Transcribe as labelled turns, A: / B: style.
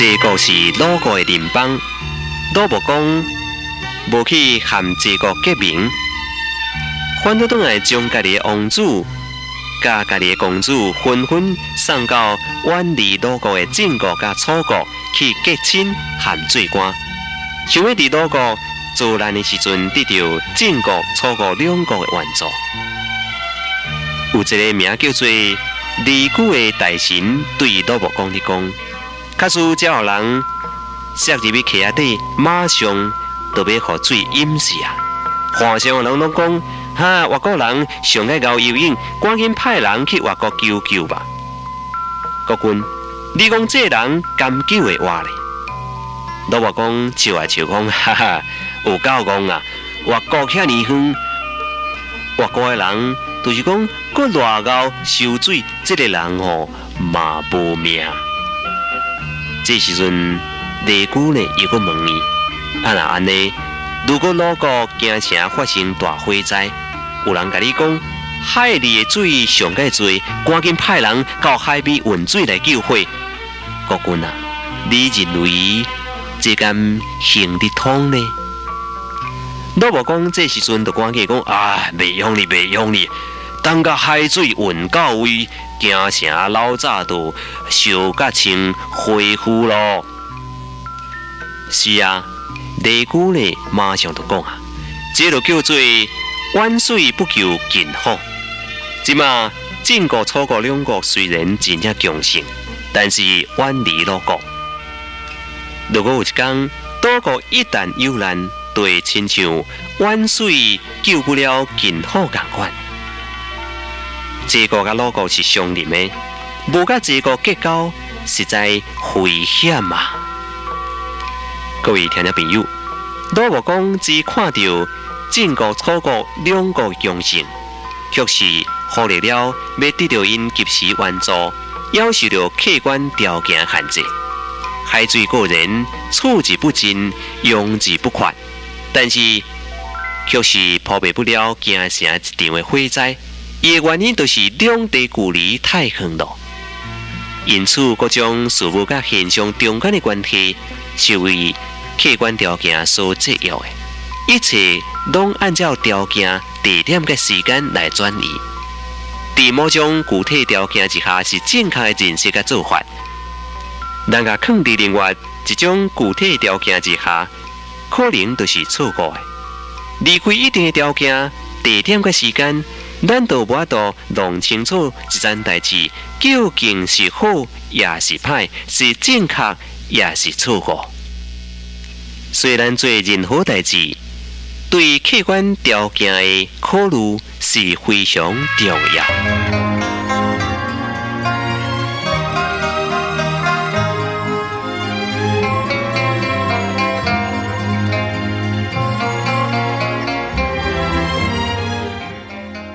A: 这个是鲁国的邻邦，鲁伯公无去和这个结盟，反倒倒来将家己的王子、甲家己的公主纷纷送到远离鲁国的晋国甲楚国去结亲和做官，想要伫鲁国做难的时阵得到晋国、楚国两国的援助。有一个名叫做离居的大臣对鲁伯公的讲。假使只有人塞入去溪底，马上就要被水淹死啊！岸上的人拢讲：哈，外国人上爱搞游泳，赶紧派人去外国救救吧！国君，你讲这人敢救的话呢？老外公笑啊笑讲：哈哈，有够讲啊！外国遐尼远，外国的人就是讲，搁热高受水，这个人哦，嘛无命。这时阵，内姑呢又搁问伊：啊那安尼，如果鲁国京城发生大火灾，有人甲你讲海里的水上介多，赶紧派人到海边运水来救火。国君啊，你认为这敢行得通呢？鲁伯讲这时阵就赶紧讲啊，袂用哩，袂用哩，等甲海水运到位。京城老早都烧甲成灰灰咯。是啊，内姑呢马上就讲啊，这就叫做远水不求近火。即嘛晋国、楚国两国虽然真正强盛，但是远离鲁国。如果有一天多国一旦有难，就亲像远水救不了近火共款。这个甲鲁国是相邻的，无甲这个结交，实在危险啊！各位听众朋友，鲁国公只看到晋国、楚国两国强盛，却是忽略了要得到因及时援助，要受到客观条件限制。海水过人，处之不尽，用之不快，但是却是破灭不了京城一场的火灾。伊的原因就是两地距离太远了，因此各种事物甲现象中间的关系是为客观条件所制约的，一切拢按照条件、地点甲时间来转移。在某种具体条件之下是正确的认识甲做法，人甲放伫另外一种具体条件之下，可能就是错误的。离开一定的条件、地点甲时间。咱都无法度弄清楚一件代志究竟是好也是歹，是正确也是错误。虽然做任何代志，对客观条件的考虑是非常重要。